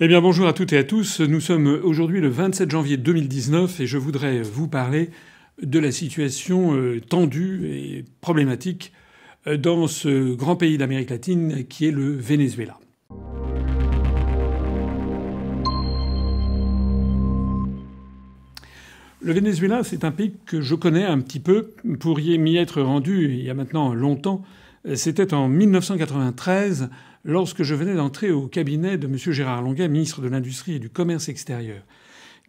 Eh bien bonjour à toutes et à tous. Nous sommes aujourd'hui le 27 janvier 2019 et je voudrais vous parler de la situation euh, tendue et problématique euh, dans ce grand pays d'Amérique latine qui est le Venezuela. Le Venezuela, c'est un pays que je connais un petit peu. Vous pourriez m'y être rendu il y a maintenant longtemps. C'était en 1993 lorsque je venais d'entrer au cabinet de M. Gérard Longuet, ministre de l'Industrie et du Commerce extérieur.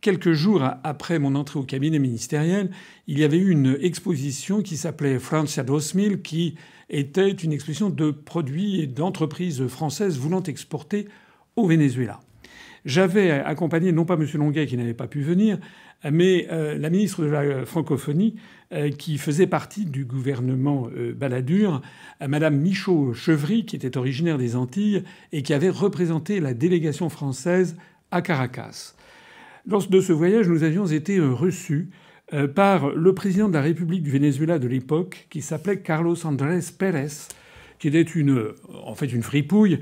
Quelques jours après mon entrée au cabinet ministériel, il y avait eu une exposition qui s'appelait Francia 2000, qui était une exposition de produits et d'entreprises françaises voulant exporter au Venezuela. J'avais accompagné non pas M. Longuet qui n'avait pas pu venir, mais euh, la ministre de la francophonie qui faisait partie du gouvernement euh, Balladur, Madame Michaud-Chevry, qui était originaire des Antilles et qui avait représenté la délégation française à Caracas. Lors de ce voyage, nous avions été reçus par le président de la République du Venezuela de l'époque, qui s'appelait Carlos Andrés Pérez, qui était une, en fait une fripouille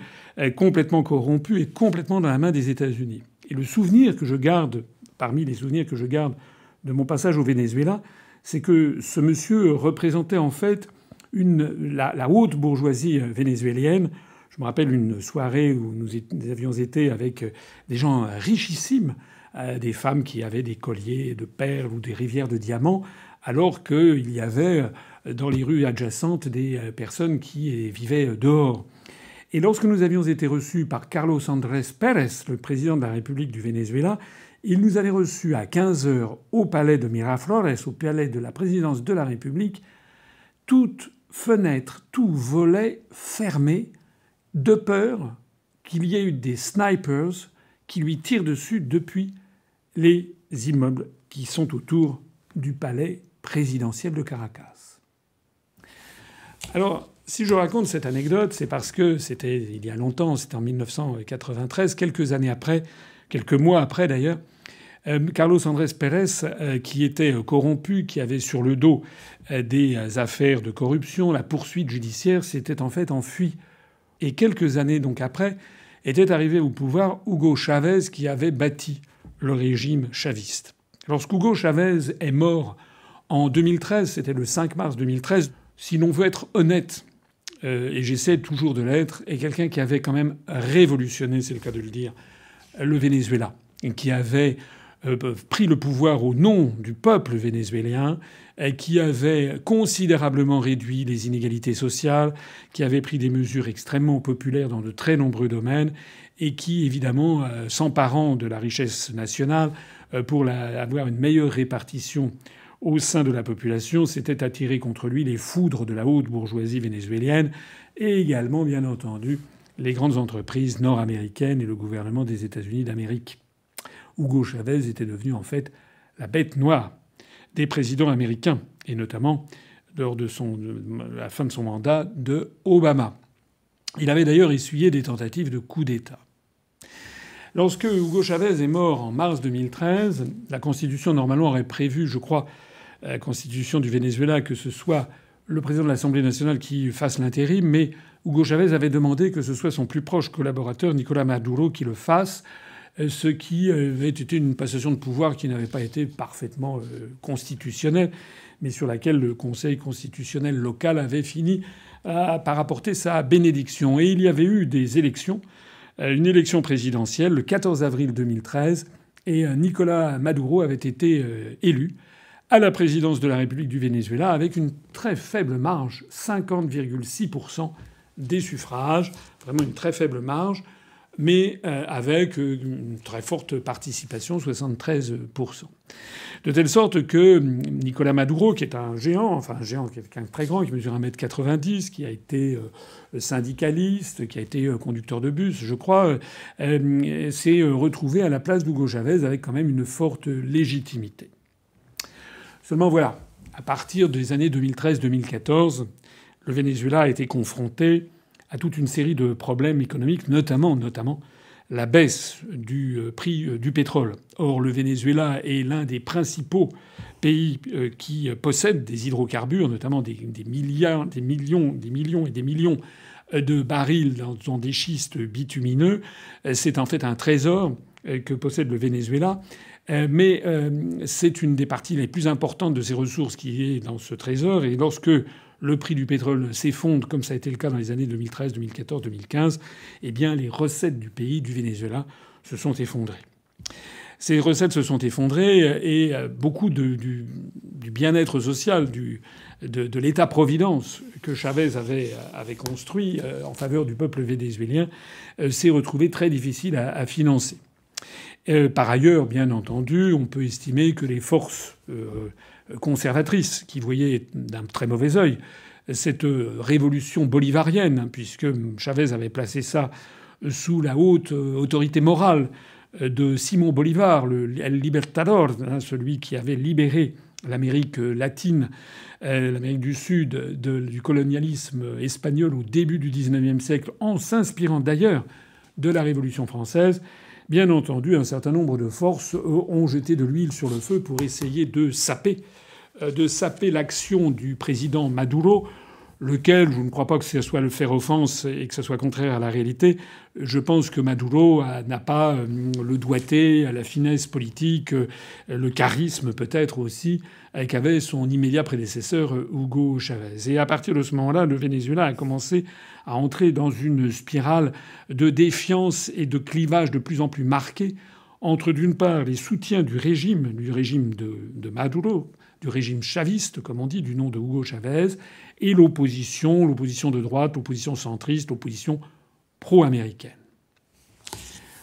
complètement corrompue et complètement dans la main des États-Unis. Et le souvenir que je garde parmi les souvenirs que je garde de mon passage au Venezuela, c'est que ce monsieur représentait en fait une, la, haute bourgeoisie vénézuélienne. Je me rappelle une soirée où nous, avions été avec des gens richissimes, euh, des femmes qui avaient des colliers de perles ou des rivières de diamants, alors qu'il y avait dans les rues adjacentes des euh, personnes qui vivaient dehors. Et lorsque nous avions été reçus par Carlos Andrés Pérez, le président de la République du Venezuela, il nous avait reçus à 15 heures au palais de Miraflores, au palais de la présidence de la République, toute fenêtre, tout volet fermé, de peur qu'il y ait eu des snipers qui lui tirent dessus depuis les immeubles qui sont autour du palais présidentiel de Caracas. Alors, si je raconte cette anecdote, c'est parce que c'était il y a longtemps, c'était en 1993, quelques années après, quelques mois après d'ailleurs, Carlos Andrés Pérez, euh, qui était corrompu, qui avait sur le dos euh, des affaires de corruption, la poursuite judiciaire, s'était en fait enfui. Et quelques années donc après, était arrivé au pouvoir Hugo Chavez, qui avait bâti le régime chaviste. Lorsqu'Hugo Chavez est mort en 2013, c'était le 5 mars 2013, si l'on veut être honnête, et j'essaie toujours de l'être, est quelqu'un qui avait quand même révolutionné, c'est le cas de le dire, le Venezuela, et qui avait euh, pris le pouvoir au nom du peuple vénézuélien, qui avait considérablement réduit les inégalités sociales, qui avait pris des mesures extrêmement populaires dans de très nombreux domaines, et qui, évidemment, euh, s'emparant de la richesse nationale euh, pour avoir une meilleure répartition au sein de la population, s'était attiré contre lui les foudres de la haute bourgeoisie vénézuélienne et également, bien entendu, les grandes entreprises nord-américaines et le gouvernement des États-Unis d'Amérique. Hugo Chavez était devenu en fait la bête noire des présidents américains, et notamment lors de, la fin de son mandat de Obama. Il avait d'ailleurs essuyé des tentatives de coup d'État. Lorsque Hugo Chavez est mort en mars 2013, la Constitution normalement aurait prévu, je crois, la Constitution du Venezuela, que ce soit le président de l'Assemblée nationale qui fasse l'intérim, mais Hugo Chavez avait demandé que ce soit son plus proche collaborateur, Nicolas Maduro, qui le fasse, ce qui avait été une passation de pouvoir qui n'avait pas été parfaitement euh, constitutionnelle, mais sur laquelle le Conseil constitutionnel local avait fini par apporter sa bénédiction. Et il y avait eu des élections, euh, une élection présidentielle le 14 avril 2013, et Nicolas Maduro avait été élu à la présidence de la République du Venezuela avec une très faible marge, 50,6% des suffrages, vraiment une très faible marge mais euh, avec euh, une très forte participation, 73%. De telle sorte que Nicolas Maduro, qui est un géant, enfin un géant, quelqu'un de très grand, qui mesure 1m90, qui a été euh, syndicaliste, qui a été conducteur de bus, je crois, s'est retrouvé à la place d'Hugo Chavez avec quand même une forte légitimité. Seulement voilà, à partir des années 2013-2014, le Venezuela a été confronté à toute une série de problèmes économiques, notamment, notamment la baisse du euh, prix euh, du pétrole. Or, le Venezuela est l'un des principaux pays euh, qui possèdent des hydrocarbures, notamment des, milliards, des millions, des millions et des millions de barils dans, des schistes bitumineux. C'est en fait un trésor que possède le Venezuela. Mais c'est une des parties les plus importantes de ces ressources qui est dans ce trésor. Et lorsque le prix du pétrole s'effondre, comme ça a été le cas dans les années 2013, 2014, 2015, eh bien les recettes du pays, du Venezuela, se sont effondrées. Ces recettes se sont effondrées et beaucoup du, bien-être social, de, l'État-providence que Chavez avait, avait, construit euh, en faveur du peuple vénézuélien euh, s'est retrouvé très difficile à, financer. Euh, par ailleurs, bien entendu, on peut estimer que les forces conservatrices, qui voyaient d'un très mauvais œil cette révolution bolivarienne, hein, puisque Chavez avait placé ça sous la haute autorité morale de Simon Bolivar, le Libertador, hein, celui qui avait libéré l'Amérique latine, euh, l'Amérique du Sud, du colonialisme espagnol au début du XIXe siècle, en s'inspirant d'ailleurs de la Révolution française, bien entendu, un certain nombre de forces ont jeté de l'huile sur le feu pour essayer de saper, euh, de saper l'action du président Maduro lequel je ne crois pas que ce soit le faire offense et que ce soit contraire à la réalité. Je pense que Maduro n'a pas euh, le doigté, la finesse politique, euh, le charisme peut-être aussi qu'avait son immédiat prédécesseur euh, Hugo Chavez. Et à partir de ce moment-là, le Venezuela a commencé à entrer dans une spirale de défiance et de clivage de plus en plus marqué entre d'une part les soutiens du régime, du régime de, Maduro, du régime chaviste, comme on dit, du nom de Hugo Chavez, et l'opposition, l'opposition de droite, l'opposition centriste, l'opposition pro-américaine.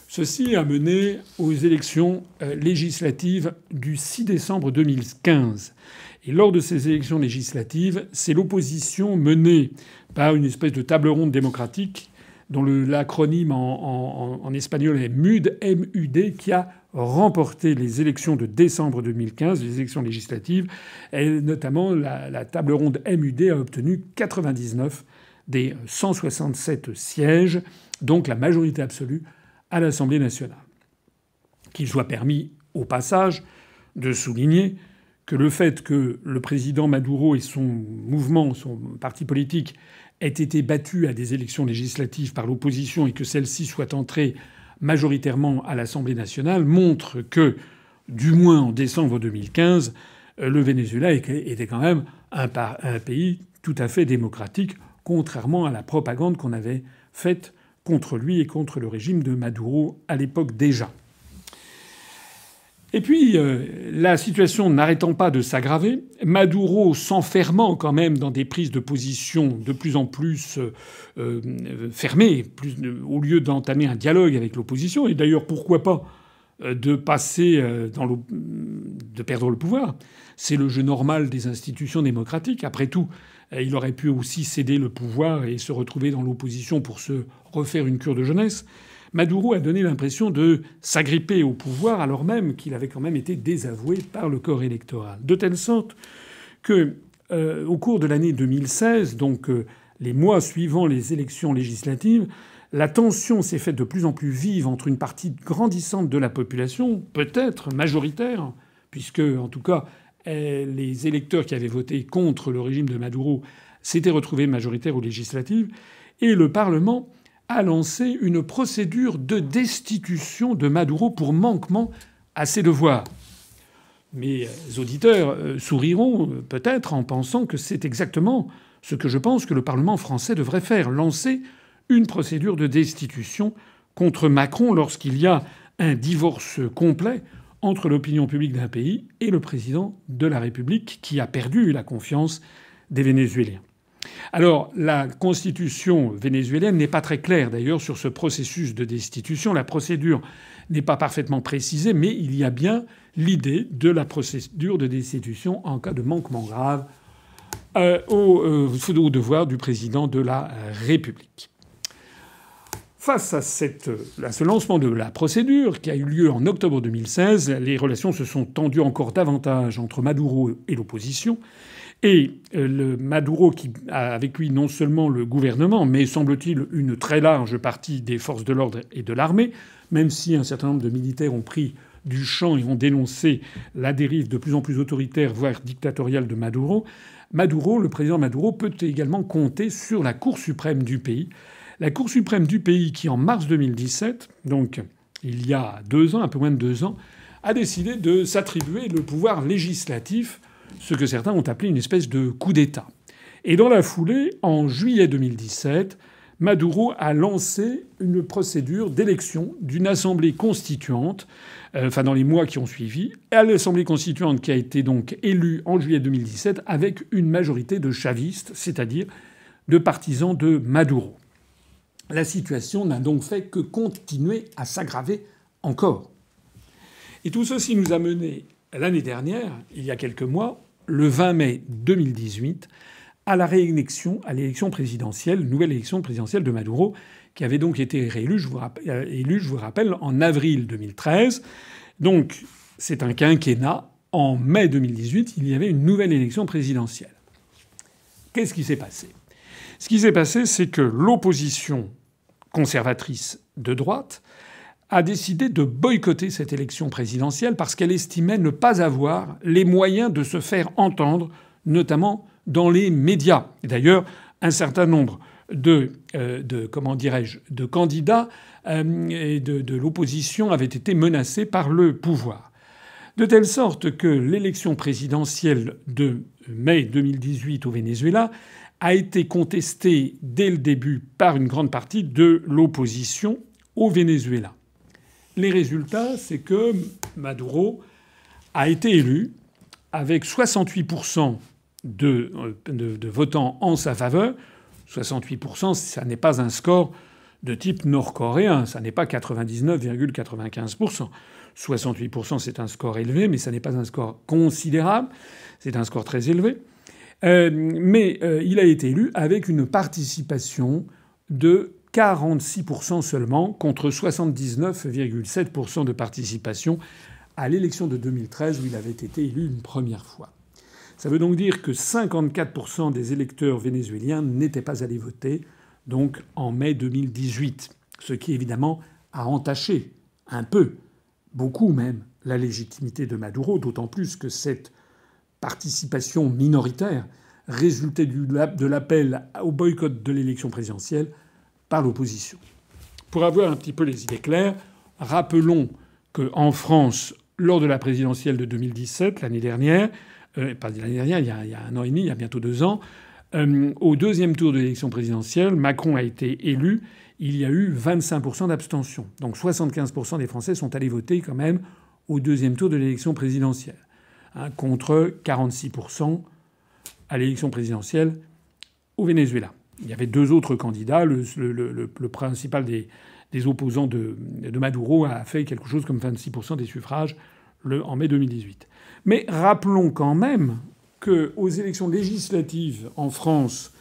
Ceci a mené aux élections euh, législatives du 6 décembre 2015. Et lors de ces élections législatives, c'est l'opposition menée par une espèce de table ronde démocratique dont l'acronyme en, espagnol est MUD, MUD, qui a remporté les élections de décembre 2015, les élections législatives, et notamment la, table ronde MUD a obtenu 99 des 167 sièges, donc la majorité absolue à l'Assemblée nationale. Qu'il soit permis au passage de souligner que le fait que le président Maduro et son mouvement, son parti politique, ait été battu à des élections législatives par l'opposition et que celle-ci soit entrée majoritairement à l'Assemblée nationale montre que, du moins en décembre 2015, le Venezuela était quand même un, pays tout à fait démocratique, contrairement à la propagande qu'on avait faite contre lui et contre le régime de Maduro à l'époque déjà. Et puis, euh, la situation n'arrêtant pas de s'aggraver, Maduro s'enfermant quand même dans des prises de position de plus en plus euh, euh, fermées, au lieu d'entamer un dialogue avec l'opposition, et d'ailleurs pourquoi pas de passer de perdre le pouvoir? C'est le jeu normal des institutions démocratiques. Après tout, il aurait pu aussi céder le pouvoir et se retrouver dans l'opposition pour se refaire une cure de jeunesse. Maduro a donné l'impression de s'agripper au pouvoir alors même qu'il avait quand même été désavoué par le corps électoral. De telle sorte que, euh, au cours de l'année 2016, donc euh, les mois suivant les élections législatives, la tension s'est faite de plus en plus vive entre une partie grandissante de la population, peut-être majoritaire, puisque en tout cas les électeurs qui avaient voté contre le régime de Maduro s'étaient retrouvés majoritaires aux législatives, et le Parlement a lancé une procédure de destitution de Maduro pour manquement à ses devoirs. Mes auditeurs euh, souriront euh, peut-être en pensant que c'est exactement ce que je pense que le Parlement français devrait faire, lancer une procédure de destitution contre Macron lorsqu'il y a un divorce complet entre l'opinion publique d'un pays et le président de la République qui a perdu la confiance des Vénézuéliens. Alors, la constitution vénézuélienne n'est pas très claire d'ailleurs sur ce processus de destitution. La procédure n'est pas parfaitement précisée, mais il y a bien l'idée de la procédure de destitution en cas de manquement grave euh, au, euh, au, devoir du président de la République. Face à, à, ce lancement de la procédure qui a eu lieu en octobre 2016, les relations se sont tendues encore davantage entre Maduro et l'opposition. Et euh, le Maduro, qui a avec lui non seulement le gouvernement, mais semble-t-il une très large partie des forces de l'ordre et de l'armée, même si un certain nombre de militaires ont pris du champ et ont dénoncé la dérive de plus en plus autoritaire, voire dictatoriale de Maduro, Maduro, le président Maduro, peut également compter sur la Cour suprême du pays. La Cour suprême du pays qui, en mars 2017, donc il y a deux ans, un peu moins de deux ans, a décidé de s'attribuer le pouvoir législatif, ce que certains ont appelé une espèce de coup d'État. Et dans la foulée, en juillet 2017, Maduro a lancé une procédure d'élection d'une assemblée constituante, euh, enfin dans les mois qui ont suivi, à l'assemblée constituante qui a été donc élue en juillet 2017 avec une majorité de chavistes, c'est-à-dire de partisans de Maduro. La situation n'a donc fait que continuer à s'aggraver encore. Et tout ceci nous a mené l'année dernière, il y a quelques mois, le 20 mai 2018, à la réélection, à l'élection présidentielle, nouvelle élection présidentielle de Maduro, qui avait donc été réélu, je vous rappelle, euh, élu, je vous rappelle, en avril 2013. Donc, c'est un quinquennat. En mai 2018, il y avait une nouvelle élection présidentielle. Qu'est-ce qui s'est passé? Ce qui s'est passé, c'est que l'opposition conservatrice de droite a décidé de boycotter cette élection présidentielle parce qu'elle estimait ne pas avoir les moyens de se faire entendre, notamment dans les médias. D'ailleurs, un certain nombre de, euh, comment dirais-je, de candidats euh, de, de l'opposition avaient été menacés par le pouvoir. De telle sorte que l'élection présidentielle de mai 2018 au Venezuela a été contestée dès le début par une grande partie de l'opposition au Venezuela. Les résultats, c'est que Maduro a été élu avec 68% de, de, votants en sa faveur. 68%, ça n'est pas un score de type nord-coréen, ça n'est pas 99,95%. 68%, c'est un score élevé, mais ça n'est pas un score considérable, c'est un score très élevé. Euh, mais euh, il a été élu avec une participation de 46% seulement, contre 79,7% de participation à l'élection de 2013 où il avait été élu une première fois. Ça veut donc dire que 54% des électeurs vénézuéliens n'étaient pas allés voter, donc en mai 2018, ce qui évidemment a entaché un peu, beaucoup même, la légitimité de Maduro, d'autant plus que cette participation minoritaire résultait de l'appel au boycott de l'élection présidentielle par l'opposition. Pour avoir un petit peu les idées claires, rappelons qu'en France, lors de la présidentielle de 2017, l'année dernière, euh, pas l'année dernière, il y, a, un an et demi, il y a bientôt deux ans, euh, au deuxième tour de l'élection présidentielle, Macron a été élu. Il y a eu 25% d'abstention. Donc 75% des Français sont allés voter quand même au deuxième tour de l'élection présidentielle, hein, contre 46% à l'élection présidentielle au Venezuela. Il y avait deux autres candidats. Le, principal des, opposants de, Maduro a fait quelque chose comme 26% des suffrages en mai 2018. Mais rappelons quand même qu'aux élections législatives en France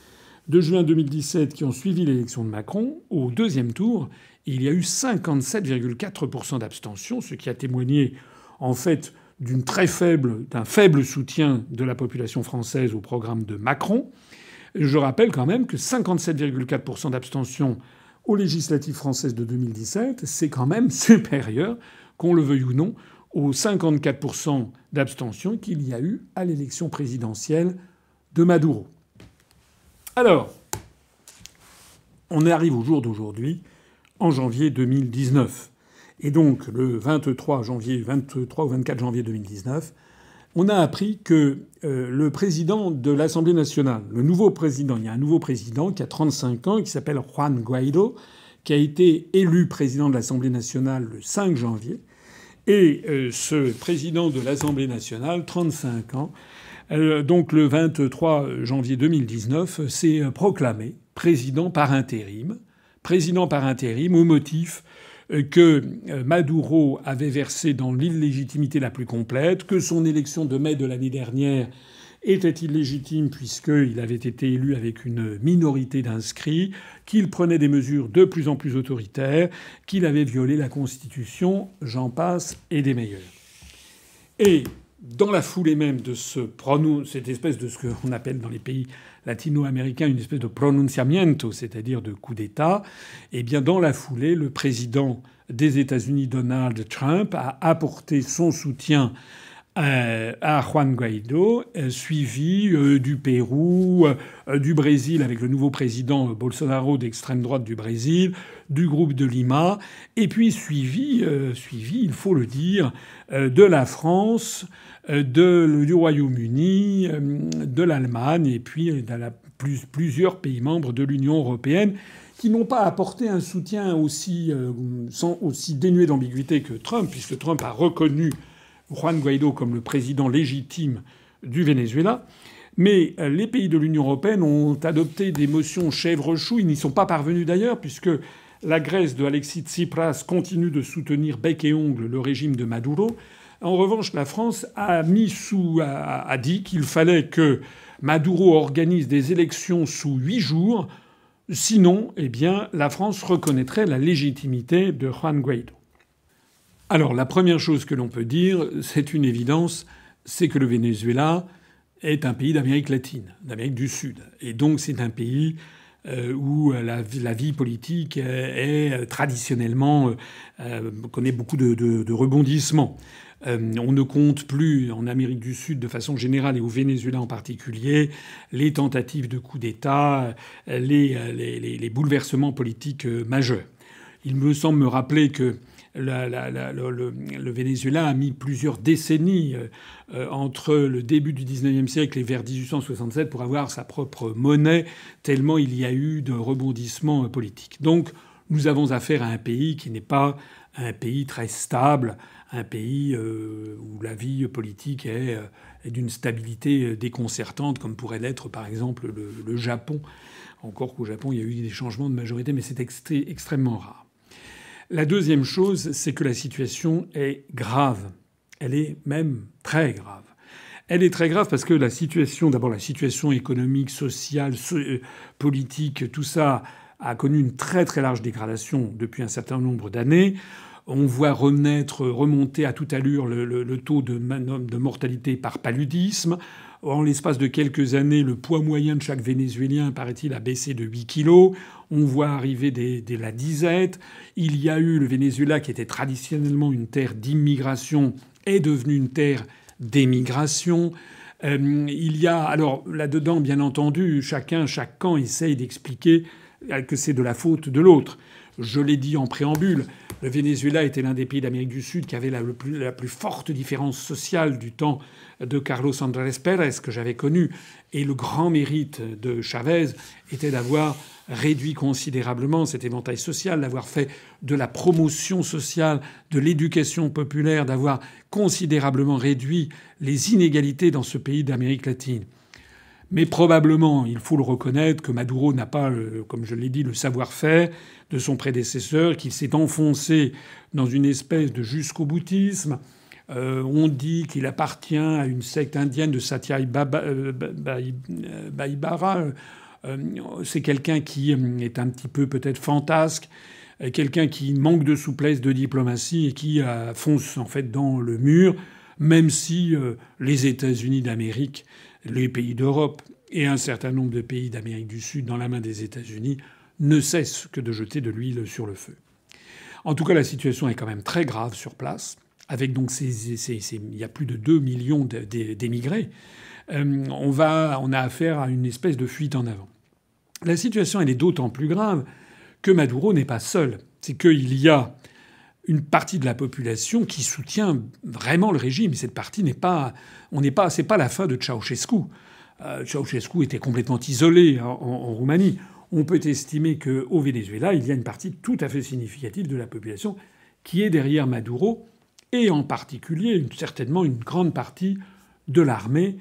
de juin 2017 qui ont suivi l'élection de Macron, au deuxième tour, il y a eu 57,4% d'abstention, ce qui a témoigné en fait d'un faible soutien de la population française au programme de Macron. Je rappelle quand même que 57,4% d'abstention aux législatives françaises de 2017, c'est quand même supérieur, qu'on le veuille ou non, aux 54% d'abstention qu'il y a eu à l'élection présidentielle de Maduro. Alors, on arrive au jour d'aujourd'hui, en janvier 2019. Et donc, le 23 janvier, 23 ou 24 janvier 2019, on a appris que euh, le président de l'Assemblée nationale, le nouveau président, il y a un nouveau président qui a 35 ans, qui s'appelle Juan Guaido, qui a été élu président de l'Assemblée nationale le 5 janvier, et euh, ce président de l'Assemblée nationale, 35 ans, euh, donc le 23 janvier 2019, s'est proclamé président par intérim. Président par intérim au motif que Maduro avait versé dans l'illégitimité la plus complète, que son élection de mai de l'année dernière était illégitime puisqu'il avait été élu avec une minorité d'inscrits, qu'il prenait des mesures de plus en plus autoritaires, qu'il avait violé la Constitution, j'en passe, et des meilleurs. Et dans la foulée même de ce cette espèce de ce qu'on appelle dans les pays latino-américains une espèce de pronunciamiento, c'est-à-dire de coup d'État, eh bien dans la foulée, le président des États-Unis Donald Trump a apporté son soutien euh, à Juan Guaido, euh, suivi euh, du Pérou, du Brésil avec le nouveau président Bolsonaro d'extrême droite du Brésil, du groupe de Lima, et puis suivi, suivi, il faut le dire, de la France, de, du Royaume-Uni, de l'Allemagne, et puis de la, plus, plusieurs pays membres de l'Union européenne qui n'ont pas apporté un soutien aussi, sans, aussi dénué d'ambiguïté que Trump, puisque Trump a reconnu Juan Guaido comme le président légitime du Venezuela. Mais euh, les pays de l'Union européenne ont adopté des motions chèvre-chou. Ils n'y sont pas parvenus d'ailleurs, puisque la Grèce de Alexis Tsipras continue de soutenir bec et ongle le régime de Maduro. En revanche, la France a mis sous, a, dit qu'il fallait que Maduro organise des élections sous huit jours. Sinon, eh bien, la France reconnaîtrait la légitimité de Juan Guaido. Alors la première chose que l'on peut dire, c'est une évidence, c'est que le Venezuela est un pays d'Amérique latine, d'Amérique du Sud. Et donc c'est un pays euh, où la, vie politique est, traditionnellement euh, connaît beaucoup de, rebondissements. Euh, on ne compte plus en Amérique du Sud de façon générale et au Venezuela en particulier les tentatives de coup d'État, les, bouleversements politiques majeurs. Il me semble me rappeler que le, Venezuela a mis plusieurs décennies euh, euh, entre le début du XIXe siècle et vers 1867 pour avoir sa propre monnaie, tellement il y a eu de rebondissements euh, politiques. Donc nous avons affaire à un pays qui n'est pas un pays très stable, un pays où la vie politique est, d'une stabilité déconcertante, comme pourrait l'être par exemple le, Japon. Encore qu'au Japon, il y a eu des changements de majorité, mais c'est extrêmement rare. La deuxième chose, c'est que la situation est grave. Elle est même très grave. Elle est très grave parce que la situation, d'abord la situation économique, sociale, euh, politique, tout ça a connu une très très large dégradation depuis un certain nombre d'années. On voit renaître, remonter à toute allure le, taux de, mortalité par paludisme. En l'espace de quelques années, le poids moyen de chaque Vénézuélien, paraît-il, a baissé de 8 kilos. On voit arriver des, la disette. Il y a eu le Venezuela, qui était traditionnellement une terre d'immigration, est devenu une terre d'émigration. Euh, il y a alors là-dedans, bien entendu, chacun, chaque camp essaye d'expliquer que c'est de la faute de l'autre. Je l'ai dit en préambule, le Venezuela était l'un des pays d'Amérique du Sud qui avait la, plus, forte différence sociale du temps de Carlos Andrés Pérez que j'avais connu. Et le grand mérite de Chavez était d'avoir réduit considérablement cet éventail social, d'avoir fait de la promotion sociale, de l'éducation populaire, d'avoir considérablement réduit les inégalités dans ce pays d'Amérique latine. Mais probablement, il faut le reconnaître, que Maduro n'a pas, comme je l'ai dit, le savoir-faire de son prédécesseur, qu'il s'est enfoncé dans une espèce de jusqu'au boutisme. Euh, on dit qu'il appartient à une secte indienne de Satya euh, Baibara. Euh, c'est quelqu'un qui est un petit peu peut-être fantasque, quelqu'un qui manque de souplesse, de diplomatie et qui fonce en fait dans le mur, même si les États-Unis d'Amérique, les pays d'Europe et un certain nombre de pays d'Amérique du Sud dans la main des États-Unis ne cessent que de jeter de l'huile sur le feu. En tout cas, la situation est quand même très grave sur place avec donc ces, il y a plus de 2 millions d'émigrés, euh, on, va, on a affaire à une espèce de fuite en avant. La situation, elle est d'autant plus grave que Maduro n'est pas seul. C'est qu'il y a une partie de la population qui soutient vraiment le régime. Cette partie n'est pas, on n'est pas, c'est pas la fin de Ceausescu. Euh, Ceausescu était complètement isolé en, Roumanie. On peut estimer qu'au Venezuela, il y a une partie tout à fait significative de la population qui est derrière Maduro et en particulier certainement une grande partie de l'armée,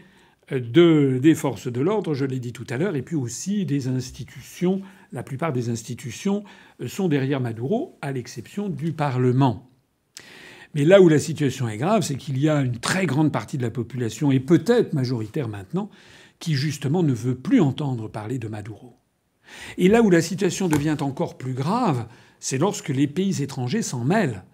euh, de, des forces de l'ordre, je l'ai dit tout à l'heure, et puis aussi des institutions. La plupart des institutions euh, sont derrière Maduro, à l'exception du Parlement. Mais là où la situation est grave, c'est qu'il y a une très grande partie de la population, et peut-être majoritaire maintenant, qui justement ne veut plus entendre parler de Maduro. Et là où la situation devient encore plus grave, c'est lorsque les pays étrangers s'en mêlent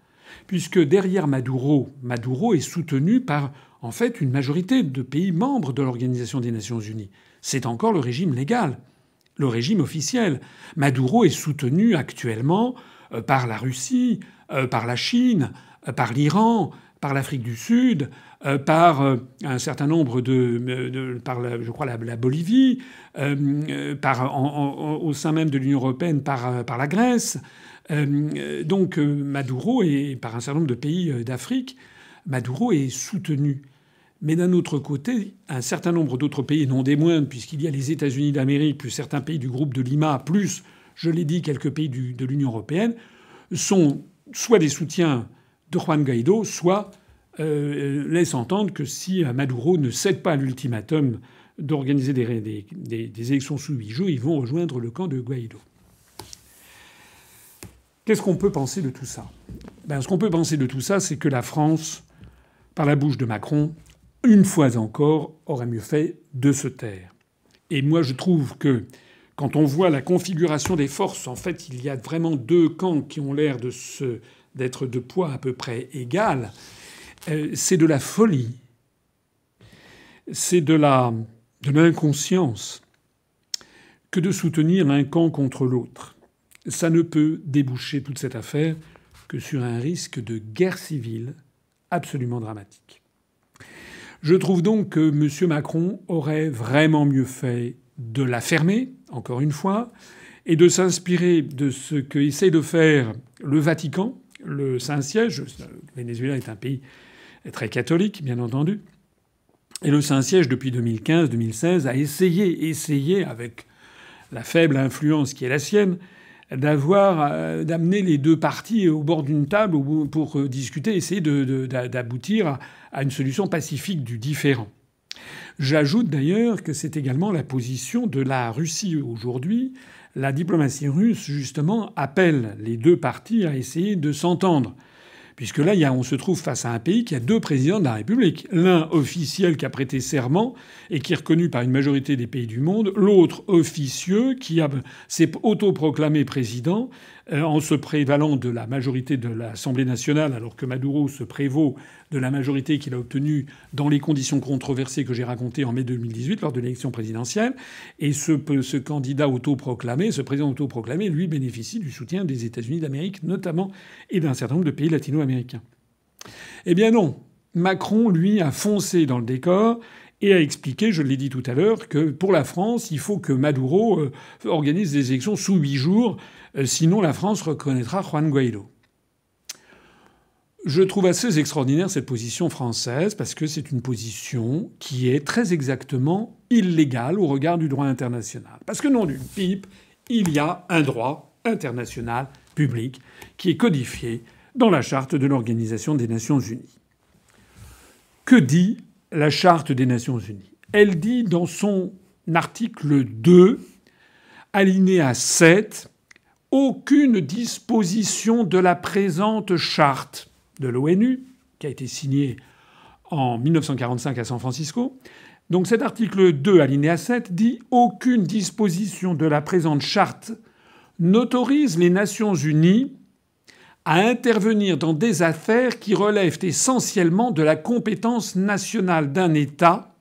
puisque derrière Maduro, Maduro est soutenu par en fait une majorité de pays membres de l'Organisation des Nations Unies. C'est encore le régime légal, le régime officiel. Maduro est soutenu actuellement euh, par la Russie, euh, par la Chine, euh, par l'Iran, par l'Afrique du Sud, par un certain nombre de, par je crois la, Bolivie, par au sein même de l'Union européenne par par la Grèce. donc Maduro et par un certain nombre de pays d'Afrique, Maduro est soutenu. Mais d'un autre côté, un certain nombre d'autres pays, non des moindres, puisqu'il y a les États-Unis d'Amérique, plus certains pays du groupe de Lima, plus, je l'ai dit, quelques pays de l'Union européenne, sont soit des soutiens de Juan Guaido, soit euh, laissent entendre que si Maduro ne cède pas à l'ultimatum d'organiser des, des, élections sous huit jours, ils vont rejoindre le camp de Guaido. Qu'est-ce qu'on peut penser de tout ça? Ben, Ce qu'on peut penser de tout ça, c'est que la France, par la bouche de Macron, une fois encore, aurait mieux fait de se taire. Et moi, je trouve que quand on voit la configuration des forces, en fait, il y a vraiment deux camps qui ont l'air d'être de poids à peu près égal. Euh, c'est de la folie, c'est de de l'inconscience que de soutenir un camp contre l'autre. Ça ne peut déboucher toute cette affaire que sur un risque de guerre civile absolument dramatique. Je trouve donc que M. Macron aurait vraiment mieux fait de la fermer, encore une fois, et de s'inspirer de ce qu'essaie de faire le Vatican, le Saint-Siège. Le Venezuela est un pays très catholique, bien entendu. Et le Saint-Siège, depuis 2015-2016, a essayé, essayé, avec la faible influence qui est la sienne, d'avoir euh, d'amener les deux parties au bord d'une table pour euh, discuter, essayer d'aboutir à une solution pacifique du différent. J'ajoute d'ailleurs que c'est également la position de la Russie aujourd'hui. La diplomatie russe, justement, appelle les deux parties à essayer de s'entendre. Puisque là, on se trouve face à un pays qui a deux présidents de la République. L'un officiel qui a prêté serment et qui est reconnu par une majorité des pays du monde. L'autre officieux qui s'est autoproclamé président en se prévalant de la majorité de l'Assemblée nationale, alors que Maduro se prévaut de la majorité qu'il a obtenue dans les conditions controversées que j'ai racontées en mai 2018 lors de l'élection présidentielle. Et ce, ce candidat autoproclamé, ce président autoproclamé, lui bénéficie du soutien des États-Unis d'Amérique notamment et d'un certain nombre de pays latino-américains. Eh bien non. Macron, lui, a foncé dans le décor et a expliqué, je l'ai dit tout à l'heure, que pour la France, il faut que Maduro euh, organise des élections sous huit jours euh, sinon, la France reconnaîtra Juan Guaido. Je trouve assez extraordinaire cette position française parce que c'est une position qui est très exactement illégale au regard du droit international. Parce que non d'une pipe, il y a un droit international public qui est codifié dans la charte de l'Organisation des Nations Unies. Que dit la charte des Nations Unies Elle dit dans son article 2, alinéa 7, aucune disposition de la présente charte de l'ONU, qui a été signée en 1945 à San Francisco. Donc cet article 2, alinéa 7, dit aucune disposition de la présente charte n'autorise les Nations unies à intervenir dans des affaires qui relèvent essentiellement de la compétence nationale d'un État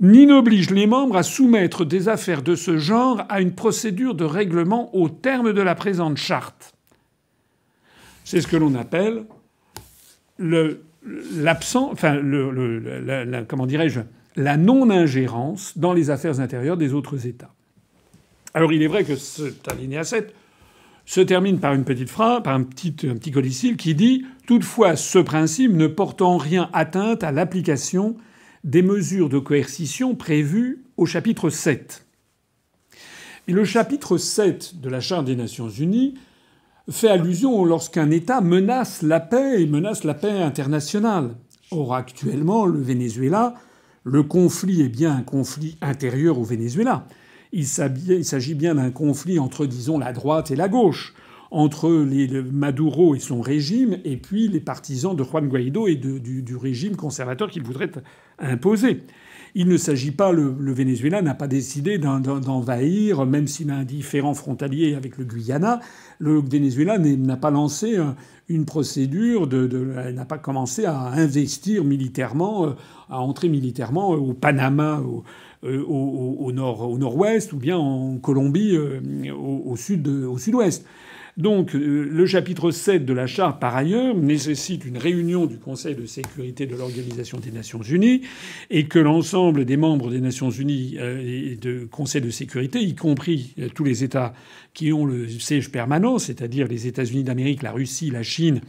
ni n'oblige les membres à soumettre des affaires de ce genre à une procédure de règlement au terme de la présente charte. C'est ce que l'on appelle l'absent, enfin, le, comment dirais-je, la non-ingérence dans les affaires intérieures des autres États. Alors il est vrai que cet alinéa 7 se termine par une petite phrase, par un petit, un qui dit Toutefois, ce principe ne porte en rien atteinte à l'application des mesures de coercition prévues au chapitre 7. Et le chapitre 7 de la Charte des Nations Unies fait allusion lorsqu'un État menace la paix et menace la paix internationale. Or, actuellement, le Venezuela, le conflit est bien un conflit intérieur au Venezuela. Il s'agit bien d'un conflit entre, disons, la droite et la gauche, entre Maduro et son régime, et puis les partisans de Juan Guaido et du, régime conservateur qu'il voudrait imposer. Il ne s'agit pas, le, Venezuela n'a pas décidé d'envahir, même s'il a un différent frontalier avec le Guyana. Le Venezuela n'a pas lancé une procédure, de, n'a pas commencé à investir militairement, euh, à entrer militairement au Panama, au, euh, au, nord, au nord-ouest, ou bien en Colombie, euh, au sud-ouest. Donc le chapitre 7 de la charte, par ailleurs, nécessite une réunion du Conseil de sécurité de l'Organisation des Nations Unies et que l'ensemble des membres des Nations Unies et de Conseil de sécurité, y compris tous les États qui ont le siège permanent, c'est-à-dire les États-Unis d'Amérique, la Russie, la Chine,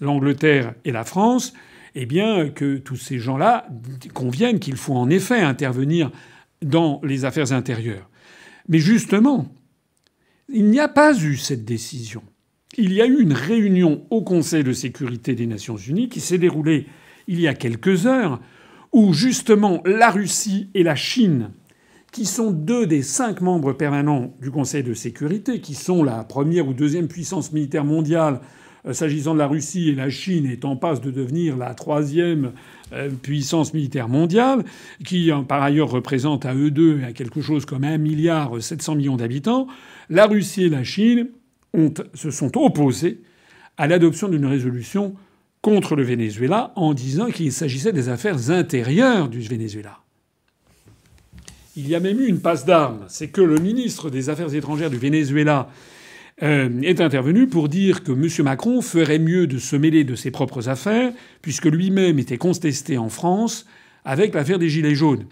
l'Angleterre et la France, eh bien que tous ces gens-là conviennent qu'il faut en effet intervenir dans les affaires intérieures. Mais justement, il n'y a pas eu cette décision. Il y a eu une réunion au Conseil de sécurité des Nations Unies qui s'est déroulée il y a quelques heures, où justement la Russie et la Chine, qui sont deux des cinq membres permanents du Conseil de sécurité, qui sont la première ou deuxième puissance militaire mondiale s'agissant de la Russie et la Chine est en passe de devenir la troisième euh, puissance militaire mondiale, qui par ailleurs représente à eux deux quelque chose comme un milliard 700 millions d'habitants, la Russie et la Chine se sont opposés à l'adoption d'une résolution contre le Venezuela en disant qu'il s'agissait des affaires intérieures du Venezuela. Il y a même eu une passe d'armes. C'est que le ministre des Affaires étrangères du Venezuela euh, est intervenu pour dire que M. Macron ferait mieux de se mêler de ses propres affaires, puisque lui-même était contesté en France avec l'affaire des Gilets jaunes.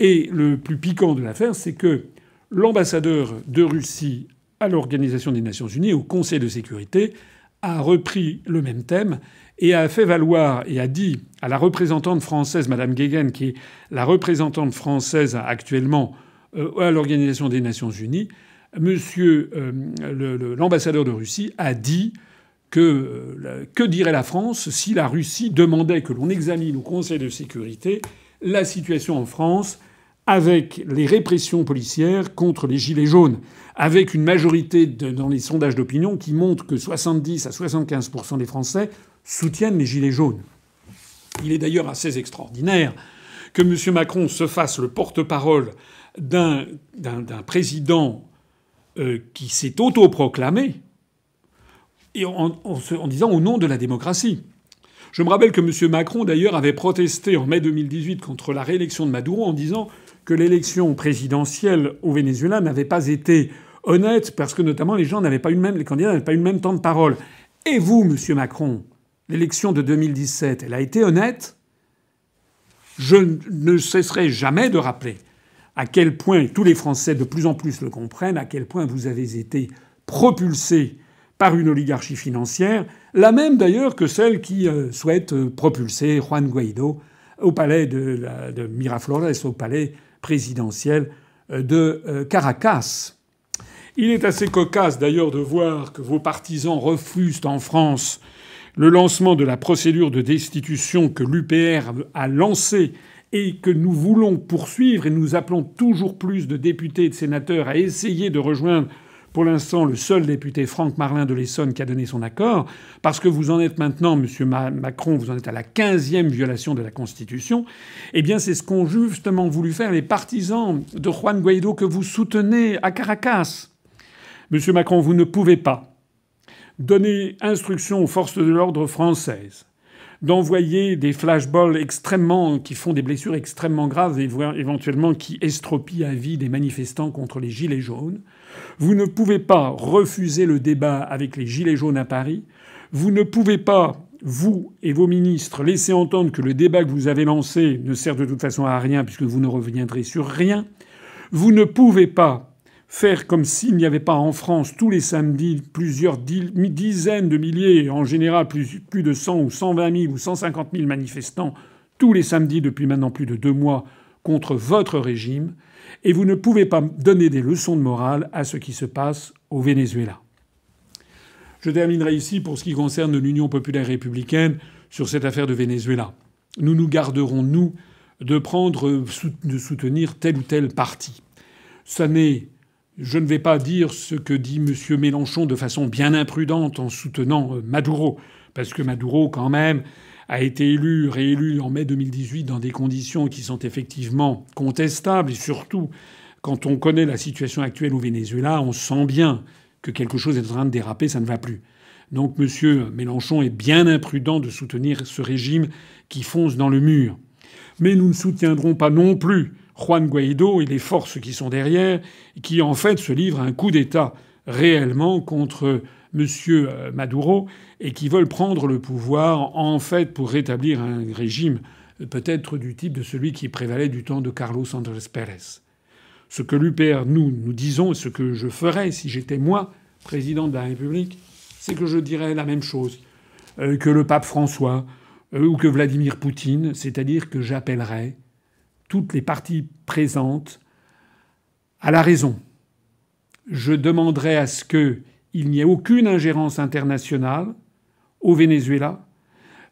Et le plus piquant de l'affaire, c'est que l'ambassadeur de Russie à l'Organisation des Nations Unies, au Conseil de sécurité, a repris le même thème et a fait valoir et a dit à la représentante française, Madame Guéguen, qui est la représentante française actuellement euh, à l'Organisation des Nations Unies, Monsieur euh, l'ambassadeur de Russie a dit que euh, que dirait la France si la Russie demandait que l'on examine au Conseil de sécurité la situation en France avec les répressions policières contre les gilets jaunes, avec une majorité dans les sondages d'opinion qui montrent que 70 à 75% des Français soutiennent les gilets jaunes. Il est d'ailleurs assez extraordinaire que M. Macron se fasse le porte-parole d'un président euh, qui s'est autoproclamé et en, disant au nom de la démocratie. Je me rappelle que M. Macron, d'ailleurs, avait protesté en mai 2018 contre la réélection de Maduro en disant que l'élection présidentielle au Venezuela n'avait pas été honnête parce que notamment les gens n'avaient pas eu le même, les candidats n'avaient pas eu le même temps de parole. Et vous, M. Macron, l'élection de 2017, elle a été honnête? Je ne cesserai jamais de rappeler à quel point, tous les Français de plus en plus le comprennent, à quel point vous avez été propulsé par une oligarchie financière, la même d'ailleurs que celle qui euh, souhaite euh, propulser Juan Guaido au palais de, de Miraflores, au palais présidentiel euh, de Caracas. Il est assez cocasse d'ailleurs de voir que vos partisans refusent en France le lancement de la procédure de destitution que l'UPR a lancée et que nous voulons poursuivre et nous appelons toujours plus de députés et de sénateurs à essayer de rejoindre pour l'instant le seul député Franck Marlin de l'Essonne qui a donné son accord, parce que vous en êtes maintenant, Monsieur Macron, vous en êtes à la quinzième violation de la Constitution, eh bien c'est ce qu'ont justement voulu faire les partisans de Juan Guaido que vous soutenez à Caracas. Monsieur Macron, vous ne pouvez pas donner instruction aux forces de l'ordre françaises d'envoyer des flashballs extrêmement qui font des blessures extrêmement graves et éventuellement qui estropient à vie des manifestants contre les gilets jaunes. Vous ne pouvez pas refuser le débat avec les gilets jaunes à Paris. Vous ne pouvez pas, vous et vos ministres, laisser entendre que le débat que vous avez lancé ne sert de toute façon à rien puisque vous ne reviendrez sur rien. Vous ne pouvez pas faire comme s'il n'y avait pas en France tous les samedis plusieurs dizaines de milliers, en général plus, de 100 ou 120 000 ou 150 000 manifestants tous les samedis depuis maintenant plus de deux mois contre votre régime, et vous ne pouvez pas donner des leçons de morale à ce qui se passe au Venezuela. Je terminerai ici pour ce qui concerne l'Union populaire républicaine sur cette affaire de Venezuela. Nous nous garderons, nous, de prendre, de soutenir tel ou tel parti. Ça n'est je ne vais pas dire ce que dit M. Mélenchon de façon bien imprudente en soutenant euh, Maduro, parce que Maduro, quand même, a été élu, réélu en mai 2018 dans des conditions qui sont effectivement contestables, et surtout, quand on connaît la situation actuelle au Venezuela, on sent bien que quelque chose est en train de déraper, ça ne va plus. Donc M. Mélenchon est bien imprudent de soutenir ce régime qui fonce dans le mur. Mais nous ne soutiendrons pas non plus Juan Guaido et les forces qui sont derrière, qui en fait se livrent à un coup d'État réellement contre M. Maduro et qui veulent prendre le pouvoir en fait pour rétablir un régime peut-être du type de celui qui prévalait du temps de Carlos Andrés Pérez. Ce que l'UPR, nous, nous disons, et ce que je ferais si j'étais moi président de la République, c'est que je dirais la même chose euh, que le pape François euh, ou que Vladimir Poutine, c'est-à-dire que j'appellerais toutes les parties présentes à la raison. Je demanderais à ce qu'il n'y ait aucune ingérence internationale au Venezuela,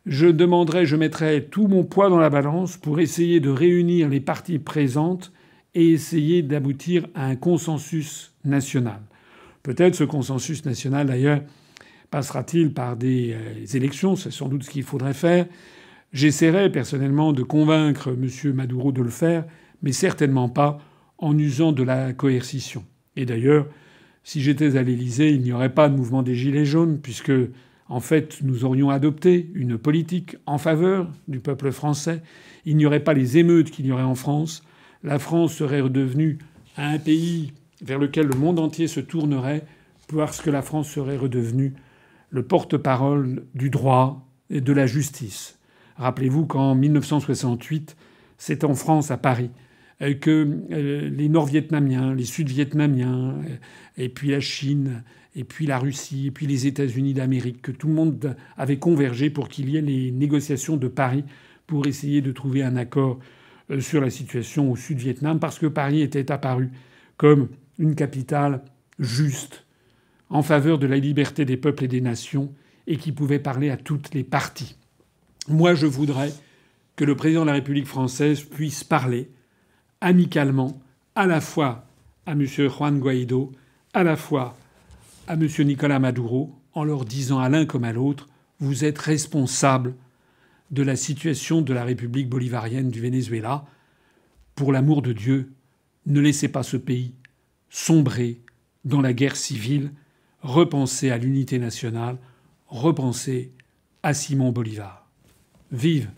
je demanderai, je mettrai tout mon poids dans la balance pour essayer de réunir les parties présentes et essayer d'aboutir à un consensus national. Peut-être ce consensus national, d'ailleurs, passera-t-il par des euh, élections, c'est sans doute ce qu'il faudrait faire. J'essaierai personnellement de convaincre M. Maduro de le faire, mais certainement pas en usant de la coercition. Et d'ailleurs, si j'étais à l'Élysée, il n'y aurait pas de mouvement des Gilets jaunes, puisque en fait, nous aurions adopté une politique en faveur du peuple français. Il n'y aurait pas les émeutes qu'il y aurait en France. La France serait redevenue un pays vers lequel le monde entier se tournerait parce que la France serait redevenue le porte-parole du droit et de la justice. Rappelez-vous qu'en 1968, c'est en France, à Paris, que euh, les Nord-Vietnamiens, les Sud-Vietnamiens, et puis la Chine, et puis la Russie, et puis les États-Unis d'Amérique, que tout le monde avait convergé pour qu'il y ait les négociations de Paris pour essayer de trouver un accord euh, sur la situation au Sud-Vietnam, parce que Paris était apparu comme une capitale juste, en faveur de la liberté des peuples et des nations, et qui pouvait parler à toutes les parties. Moi, je voudrais que le président de la République française puisse parler amicalement à la fois à M. Juan Guaido, à la fois à M. Nicolas Maduro en leur disant à l'un comme à l'autre Vous êtes responsable de la situation de la République bolivarienne du Venezuela. Pour l'amour de Dieu, ne laissez pas ce pays sombrer dans la guerre civile. Repensez à l'unité nationale. Repensez à Simon Bolivar. Vive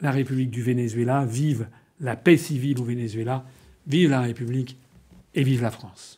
la République du Venezuela. Vive la paix civile au Venezuela. Vive la République et vive la France.